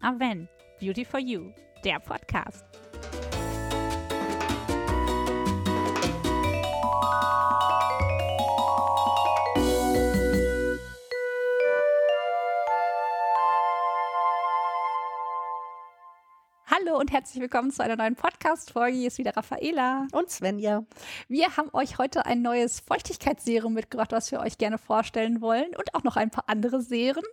Aven, Beauty for You, der Podcast. Hallo und herzlich willkommen zu einer neuen Podcast-Folge. Hier ist wieder Raffaela. Und Svenja. Wir haben euch heute ein neues Feuchtigkeitsserum mitgebracht, was wir euch gerne vorstellen wollen und auch noch ein paar andere Serien.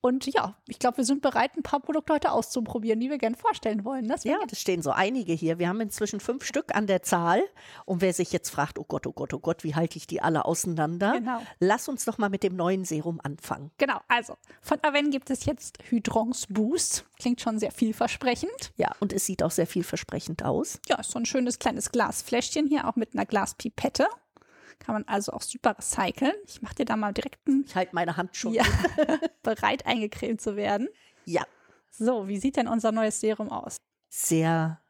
Und ja, ich glaube, wir sind bereit, ein paar Produkte heute auszuprobieren, die wir gerne vorstellen wollen. Ne? Ja, das stehen so einige hier. Wir haben inzwischen fünf Stück an der Zahl. Und wer sich jetzt fragt, oh Gott, oh Gott, oh Gott, wie halte ich die alle auseinander? Genau. Lass uns doch mal mit dem neuen Serum anfangen. Genau, also von Aven gibt es jetzt Hydrons Boost. Klingt schon sehr vielversprechend. Ja, und es sieht auch sehr vielversprechend aus. Ja, ist so ein schönes kleines Glasfläschchen hier, auch mit einer Glaspipette. Kann man also auch super recyceln. Ich mache dir da mal direkt einen Ich halte meine Hand schon. ja, bereit eingecremt zu werden. ja, So, wie sieht denn unser neues Serum aus? sehr,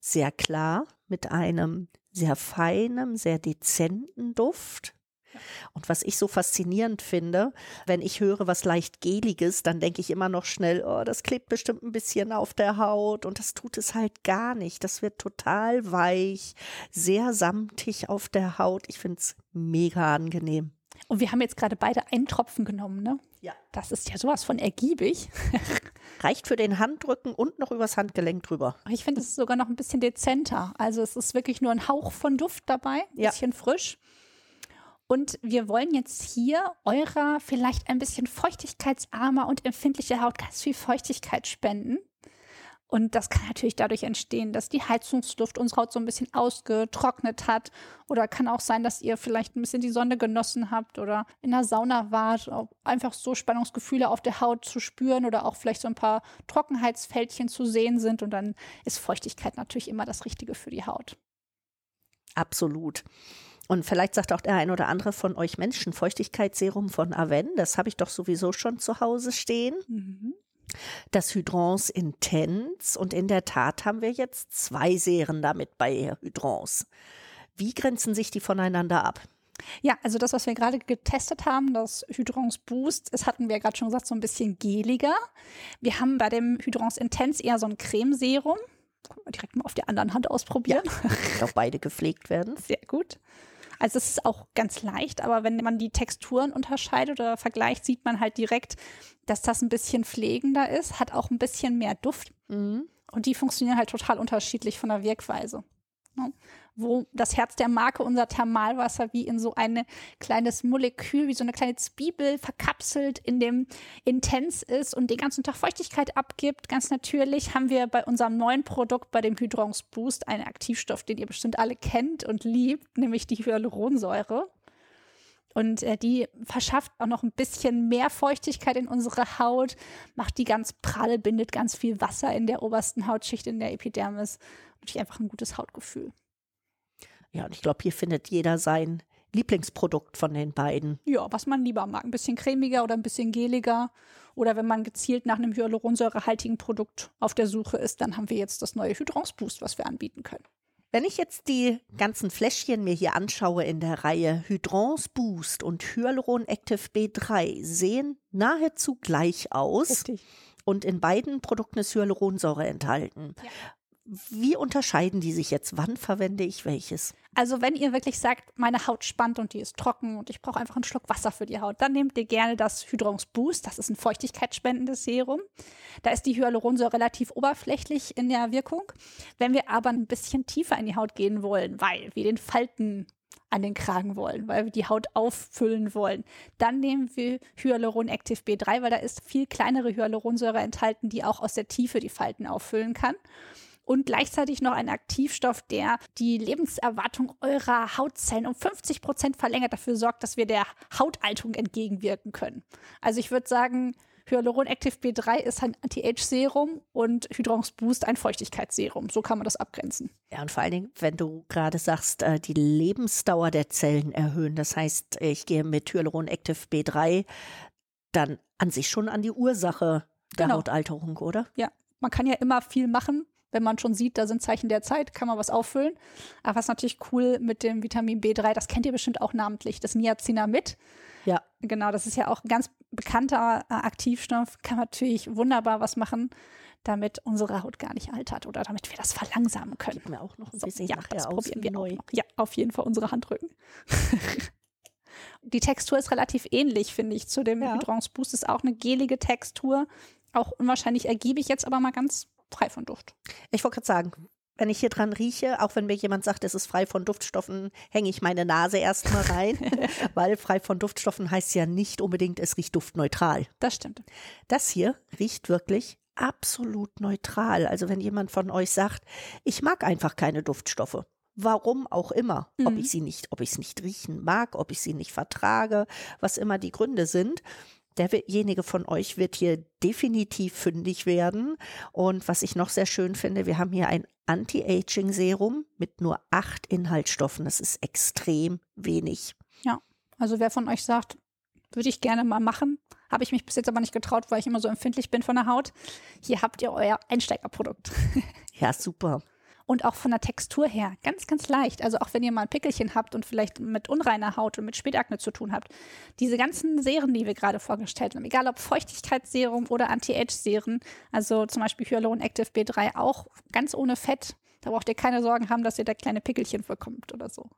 sehr klar mit einem sehr feinen, sehr dezenten Duft. Und was ich so faszinierend finde, wenn ich höre was leicht geliges, dann denke ich immer noch schnell, oh, das klebt bestimmt ein bisschen auf der Haut und das tut es halt gar nicht. Das wird total weich, sehr samtig auf der Haut. Ich finde es mega angenehm. Und wir haben jetzt gerade beide einen Tropfen genommen, ne? Ja. Das ist ja sowas von ergiebig. Reicht für den Handrücken und noch übers Handgelenk drüber. Ich finde es ist sogar noch ein bisschen dezenter. Also es ist wirklich nur ein Hauch von Duft dabei, ein Ja. bisschen frisch. Und wir wollen jetzt hier eurer vielleicht ein bisschen feuchtigkeitsarmer und empfindliche Haut ganz viel Feuchtigkeit spenden. Und das kann natürlich dadurch entstehen, dass die Heizungsluft unsere Haut so ein bisschen ausgetrocknet hat. Oder kann auch sein, dass ihr vielleicht ein bisschen die Sonne genossen habt oder in der Sauna wart, einfach so Spannungsgefühle auf der Haut zu spüren oder auch vielleicht so ein paar Trockenheitsfältchen zu sehen sind. Und dann ist Feuchtigkeit natürlich immer das Richtige für die Haut. Absolut. Und vielleicht sagt auch der ein oder andere von euch Menschen Feuchtigkeitsserum von Aven, das habe ich doch sowieso schon zu Hause stehen. Das Hydrons Intense und in der Tat haben wir jetzt zwei Serien damit bei Hydrons. Wie grenzen sich die voneinander ab? Ja, also das, was wir gerade getestet haben, das Hydrons Boost, das hatten wir gerade schon gesagt, so ein bisschen geliger. Wir haben bei dem Hydrons Intense eher so ein Cremeserum. Können wir direkt mal auf der anderen Hand ausprobieren. Auch beide gepflegt werden. Sehr gut. Also es ist auch ganz leicht, aber wenn man die Texturen unterscheidet oder vergleicht, sieht man halt direkt, dass das ein bisschen pflegender ist, hat auch ein bisschen mehr Duft. Und die funktionieren halt total unterschiedlich von der Wirkweise. Wo das Herz der Marke, unser Thermalwasser, wie in so ein kleines Molekül, wie so eine kleine Zwiebel verkapselt in dem Intens ist und den ganzen Tag Feuchtigkeit abgibt. Ganz natürlich haben wir bei unserem neuen Produkt, bei dem Hydrons Boost, einen Aktivstoff, den ihr bestimmt alle kennt und liebt, nämlich die Hyaluronsäure. Und äh, die verschafft auch noch ein bisschen mehr Feuchtigkeit in unsere Haut, macht die ganz prall, bindet ganz viel Wasser in der obersten Hautschicht, in der Epidermis. Und natürlich einfach ein gutes Hautgefühl. Ja, und ich glaube, hier findet jeder sein Lieblingsprodukt von den beiden. Ja, was man lieber mag. Ein bisschen cremiger oder ein bisschen geliger. Oder wenn man gezielt nach einem hyaluronsäurehaltigen Produkt auf der Suche ist, dann haben wir jetzt das neue Hydrons Boost, was wir anbieten können. Wenn ich jetzt die ganzen Fläschchen mir hier anschaue in der Reihe Hydrons Boost und Hyaluron Active B3 sehen nahezu gleich aus Richtig. und in beiden Produkten ist Hyaluronsäure enthalten. Wie unterscheiden die sich jetzt? Wann verwende ich welches? Also wenn ihr wirklich sagt, meine Haut spannt und die ist trocken und ich brauche einfach einen Schluck Wasser für die Haut, dann nehmt ihr gerne das Hydrons Boost. Das ist ein feuchtigkeitsspendendes Serum. Da ist die Hyaluronsäure relativ oberflächlich in der Wirkung. Wenn wir aber ein bisschen tiefer in die Haut gehen wollen, weil wir den Falten an den Kragen wollen, weil wir die Haut auffüllen wollen, dann nehmen wir Hyaluron Active B3, weil da ist viel kleinere Hyaluronsäure enthalten, die auch aus der Tiefe die Falten auffüllen kann und gleichzeitig noch ein Aktivstoff, der die Lebenserwartung eurer Hautzellen um 50 Prozent verlängert, dafür sorgt, dass wir der Hautalterung entgegenwirken können. Also ich würde sagen, Hyaluron Active B3 ist ein Anti-Age-Serum und Hydrons Boost ein Feuchtigkeitsserum. So kann man das abgrenzen. Ja, und vor allen Dingen, wenn du gerade sagst, äh, die Lebensdauer der Zellen erhöhen, das heißt, ich gehe mit Hyaluron Active B3 dann an sich schon an die Ursache der Genau. Hautalterung, oder? Ja, man kann ja immer viel machen. Wenn man schon sieht, da sind Zeichen der Zeit, kann man was auffüllen. Aber was natürlich cool mit dem Vitamin B3, das kennt ihr bestimmt auch namentlich, das Niacinamid. Ja. Genau, das ist ja auch ein ganz bekannter äh, Aktivstoff, kann man natürlich wunderbar was machen, damit unsere Haut gar nicht altert oder damit wir das verlangsamen können. Gib mir auch noch ein bisschen ja, das probieren wir neu. auch noch. Ja, auf jeden Fall unsere Handrücken. Die Textur ist relativ ähnlich, finde ich, zu dem Ja. Hydrance Boost. Ist auch eine gelige Textur. Auch unwahrscheinlich ergiebig, jetzt aber mal ganz frei von Duft. Ich wollte gerade sagen, wenn ich hier dran rieche, auch wenn mir jemand sagt, es ist frei von Duftstoffen, hänge ich meine Nase erstmal rein, weil frei von Duftstoffen heißt ja nicht unbedingt, es riecht duftneutral. Das stimmt. Das hier riecht wirklich absolut neutral. Also wenn jemand von euch sagt, ich mag einfach keine Duftstoffe. Warum auch immer, ob Mhm. ich sie nicht, ob ich es nicht riechen mag, ob ich sie nicht vertrage, was immer die Gründe sind. Derjenige von euch wird hier definitiv fündig werden. Und was ich noch sehr schön finde, wir haben hier ein Anti-Aging-Serum mit nur acht Inhaltsstoffen. Das ist extrem wenig. Also wer von euch sagt, würde ich gerne mal machen, habe ich mich bis jetzt aber nicht getraut, weil ich immer so empfindlich bin von der Haut. Hier habt ihr euer Einsteigerprodukt. Ja, super. Und auch von der Textur her ganz, ganz leicht. Also auch wenn ihr mal ein Pickelchen habt und vielleicht mit unreiner Haut und mit Spätakne zu tun habt. Diese ganzen Serien, die wir gerade vorgestellt haben, egal ob Feuchtigkeitsserum oder Anti-Age-Serien, also zum Beispiel Hyaluron Active B3 auch ganz ohne Fett. Da braucht ihr keine Sorgen haben, dass ihr da kleine Pickelchen bekommt oder so.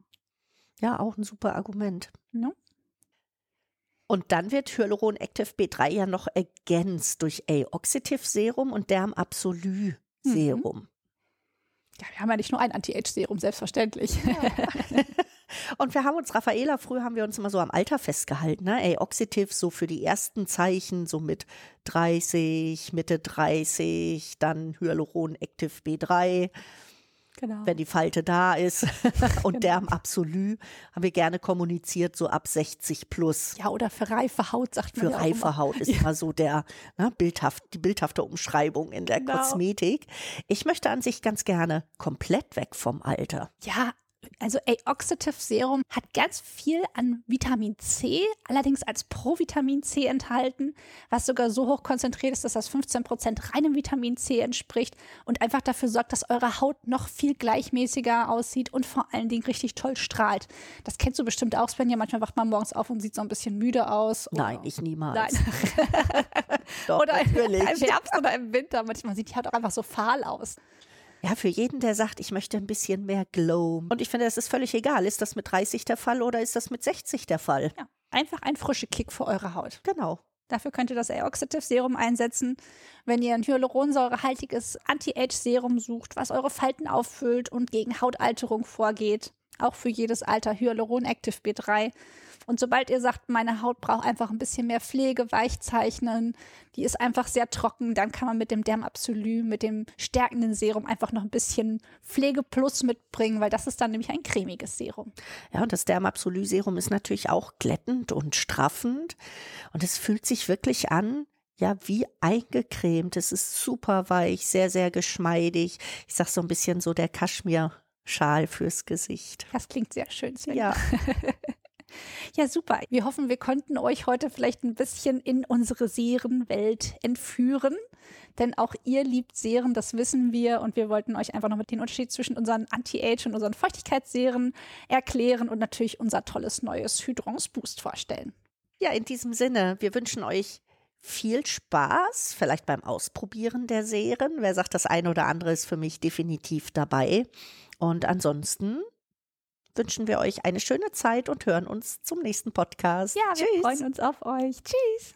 Ja, auch ein super Argument. Ja. Und dann wird Hyaluron Active B3 ja noch ergänzt durch A-Oxidative Serum und Derm Absolu Serum. Ja, wir haben ja nicht nur ein Anti-Age-Serum, selbstverständlich. Und wir haben uns, Raffaela, früher haben wir uns immer so am Alter festgehalten, ne? A-Oxidative so für die ersten Zeichen, so mit 30, Mitte 30, dann Hyaluron Active B3, genau. wenn die Falte da ist. Und Genau. Derm Absolu haben wir gerne kommuniziert, so ab 60 plus. Ja, oder für reife Haut sagt man Für ja reife. Haut ist immer so der ne, bildhaft, die bildhafte Umschreibung in der Genau. Kosmetik. Ich möchte an sich ganz gerne komplett weg vom Alter. Ja, also A-Oxidative Serum hat ganz viel an Vitamin C, allerdings als Provitamin C enthalten, was sogar so hoch konzentriert ist, dass das 15% reinem Vitamin C entspricht und einfach dafür sorgt, dass eure Haut noch viel gleichmäßiger aussieht und vor allen Dingen richtig toll strahlt. Das kennst du bestimmt auch, Svenja. Manchmal wacht man morgens auf und sieht so ein bisschen müde aus. Nein, ich niemals. Nein. Doch, oder im natürlich. Herbst oder im Winter. Manchmal sieht die Haut auch einfach so fahl aus. Ja, für jeden, der sagt, ich möchte ein bisschen mehr Glow. Und ich finde, das ist völlig egal. Ist das mit 30 der Fall oder ist das mit 60 der Fall? Ja, einfach ein frischer Kick für eure Haut. Genau. Dafür könnt ihr das A-Oxidative Serum einsetzen. Wenn ihr ein hyaluronsäurehaltiges Anti-Age-Serum sucht, was eure Falten auffüllt und gegen Hautalterung vorgeht. Auch für jedes Alter Hyaluron Active B3. Und sobald ihr sagt, meine Haut braucht einfach ein bisschen mehr Pflege, Weichzeichnen, die ist einfach sehr trocken, dann kann man mit dem Derm Absolu, mit dem stärkenden Serum einfach noch ein bisschen Pflege plus mitbringen, weil das ist dann nämlich ein cremiges Serum. Ja, und das Dermabsolü-Serum ist natürlich auch glättend und straffend. Und es fühlt sich wirklich an, ja, wie eingecremt. Es ist super weich, sehr, sehr geschmeidig. Ich sag so ein bisschen so der Kaschmir-Schal fürs Gesicht. Das klingt sehr schön, Svenja. Ja, Ja, super. Wir hoffen, wir konnten euch heute vielleicht ein bisschen in unsere Serenwelt entführen. Denn auch ihr liebt Seren, das wissen wir. Und wir wollten euch einfach noch mit den Unterschied zwischen unseren Anti-Age und unseren Feuchtigkeitsseren erklären und natürlich unser tolles neues Hydrons Boost vorstellen. ja, in diesem Sinne, wir wünschen euch viel Spaß, vielleicht beim Ausprobieren der Serien. Wer sagt, das eine oder andere ist für mich definitiv dabei. Und ansonsten wünschen wir euch eine schöne Zeit und hören uns zum nächsten Podcast. Ja, wir Tschüss. freuen uns auf euch. Tschüss.